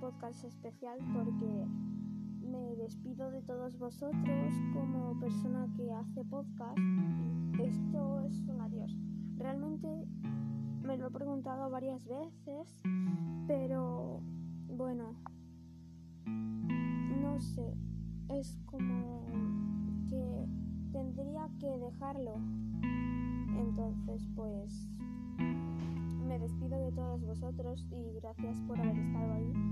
podcast especial porque me despido de todos vosotros como persona que hace podcast. Esto es un adiós. Realmente me lo he preguntado varias veces, pero bueno, no sé, es como que tendría que dejarlo. Entonces, pues despido de todos vosotros y gracias por haber estado ahí